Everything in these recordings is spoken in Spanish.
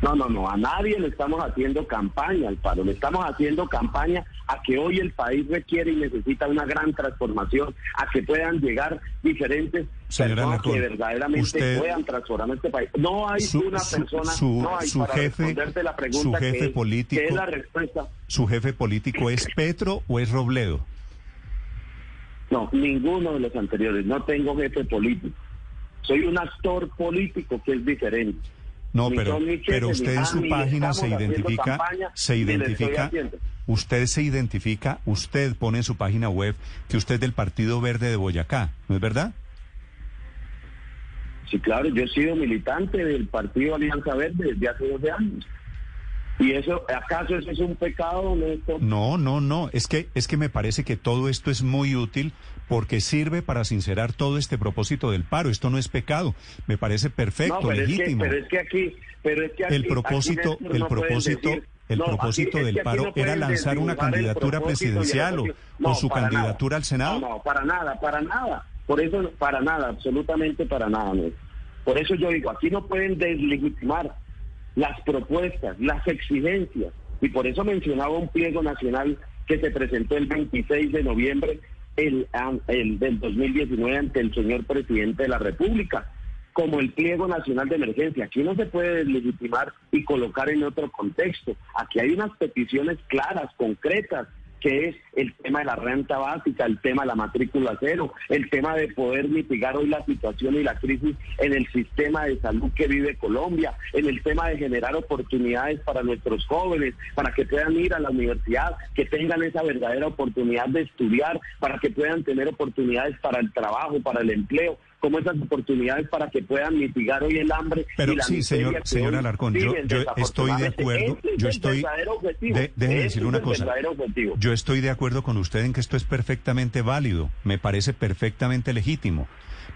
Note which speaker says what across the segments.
Speaker 1: No, no, no, a nadie le estamos haciendo campaña al paro, le estamos haciendo campaña a que hoy el país requiere y necesita una gran transformación, a que puedan llegar diferentes
Speaker 2: Señora
Speaker 1: personas que verdaderamente
Speaker 2: usted-
Speaker 1: puedan transformar este país. No hay
Speaker 2: Su-
Speaker 1: una
Speaker 2: su-
Speaker 1: persona,
Speaker 2: su-
Speaker 1: no hay
Speaker 2: su
Speaker 1: para
Speaker 2: jefe-
Speaker 1: la
Speaker 2: su
Speaker 1: pregunta
Speaker 2: jefe
Speaker 1: que, es-
Speaker 2: político-
Speaker 1: que es la respuesta.
Speaker 2: ¿Su jefe político es Petro o es Robledo?
Speaker 1: No, ninguno de los anteriores, no tengo jefe político. Soy un actor político que es diferente.
Speaker 2: No, pero, pero usted en su página se identifica, se identifica, usted se identifica, usted pone en su página web que usted es del Partido Verde de Boyacá, ¿no es verdad?
Speaker 1: Sí, claro, yo he sido militante del Partido Alianza Verde desde hace 12 años. ¿Y eso, acaso eso es un pecado, Néstor?
Speaker 2: No, no, no, es que es que me parece que todo esto es muy útil porque sirve para sincerar todo este propósito del paro. Esto no es pecado, me parece perfecto,
Speaker 1: no, pero es, que,
Speaker 2: legítimo.
Speaker 1: pero es que aquí, pero es que aquí,
Speaker 2: el propósito, el
Speaker 1: no
Speaker 2: propósito, el
Speaker 1: no,
Speaker 2: propósito del paro era lanzar una candidatura presidencial o, su candidatura
Speaker 1: nada.
Speaker 2: al Senado.
Speaker 1: No, no, para nada, para nada. Por eso, para nada, absolutamente para nada. Por eso yo digo, aquí no pueden deslegitimar las propuestas, las exigencias. Y por eso mencionaba un pliego nacional que se presentó el 26 de noviembre el, el del 2019 ante el señor presidente de la República, como el pliego nacional de emergencia. Aquí no se puede deslegitimar y colocar en otro contexto. Aquí hay unas peticiones claras, concretas, que es el tema de la renta básica, el tema de la matrícula cero, el tema de poder mitigar hoy la situación y la crisis en el sistema de salud que vive Colombia, en el tema de generar oportunidades para nuestros jóvenes, para que puedan ir a la universidad, que tengan esa verdadera oportunidad de estudiar, para que puedan tener oportunidades para el trabajo, para el empleo, como esas oportunidades para que puedan mitigar hoy el hambre.
Speaker 2: Pero
Speaker 1: y la
Speaker 2: sí, señor, señor Alarcón, yo, estoy de acuerdo, yo estoy,
Speaker 1: objetivo.
Speaker 2: de- déjeme
Speaker 1: Ese
Speaker 2: decirle
Speaker 1: es
Speaker 2: una cosa, yo estoy de acuerdo con usted en que esto es perfectamente válido, me parece perfectamente legítimo,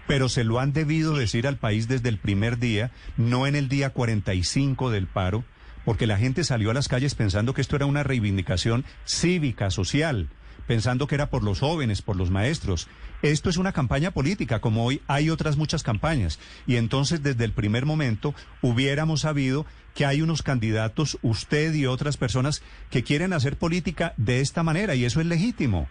Speaker 2: pero se lo han debido decir al país desde el primer día, no en el día 45 del paro, porque la gente salió a las calles pensando que esto era una reivindicación cívica, social, pensando que era por los jóvenes, por los maestros. Esto es una campaña política, como hoy hay otras muchas campañas. Y entonces, desde el primer momento, hubiéramos sabido que hay unos candidatos, usted y otras personas, que quieren hacer política de esta manera, y eso es legítimo.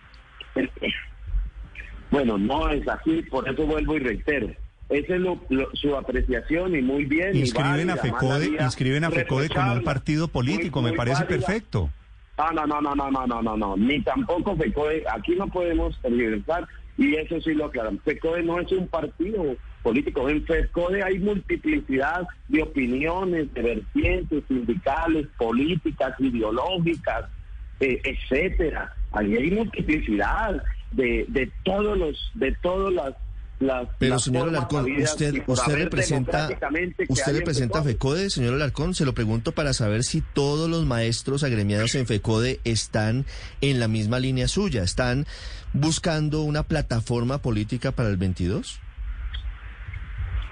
Speaker 1: Bueno, no es así, por eso vuelvo y reitero. Esa es lo- lo- su apreciación y muy bien. y
Speaker 2: Inscriben a FECODE, inscriben a FECODE como un partido político,
Speaker 1: Muy-
Speaker 2: me parece
Speaker 1: válida.
Speaker 2: perfecto.
Speaker 1: Ah, no, no, no, no, no, no, no, no, ni tampoco FECODE, aquí no podemos tergiversar y eso sí lo aclaramos. FECODE no es un partido político, en FECODE hay multiplicidad de opiniones, de vertientes sindicales, políticas, ideológicas, eh, etcétera. Ahí hay multiplicidad de, de todos los, de todas las las,
Speaker 3: Pero
Speaker 1: las
Speaker 3: señor Alarcón, usted, representa, usted representa a
Speaker 1: FECODE.
Speaker 3: FECODE, señor Alarcón. Se lo pregunto para saber si todos los maestros agremiados en FECODE están en la misma línea suya, están buscando una plataforma política para el 22.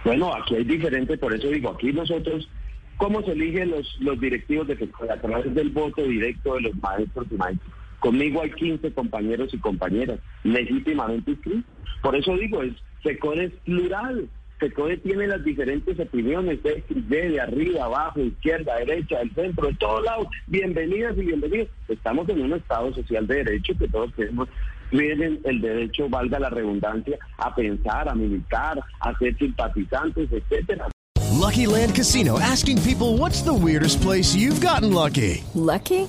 Speaker 1: Bueno, aquí hay diferentes, por eso digo, aquí nosotros, ¿cómo se eligen los, los directivos de FECODE? A través del voto directo de los maestros y maestros. Conmigo hay 15 compañeros y compañeras legítimamente inscritos. Por eso digo, es, FECODE es plural. FECODE tiene las diferentes opiniones, de de arriba, abajo, izquierda, derecha, del centro, de todos lados. Bienvenidas y bienvenidos. Estamos en un Estado social de derecho que todos tenemos tienen el derecho, valga la redundancia, a pensar, a militar, a ser simpatizantes, etcétera.
Speaker 4: Lucky Land Casino asking people what's the weirdest place you've gotten lucky?
Speaker 5: Lucky?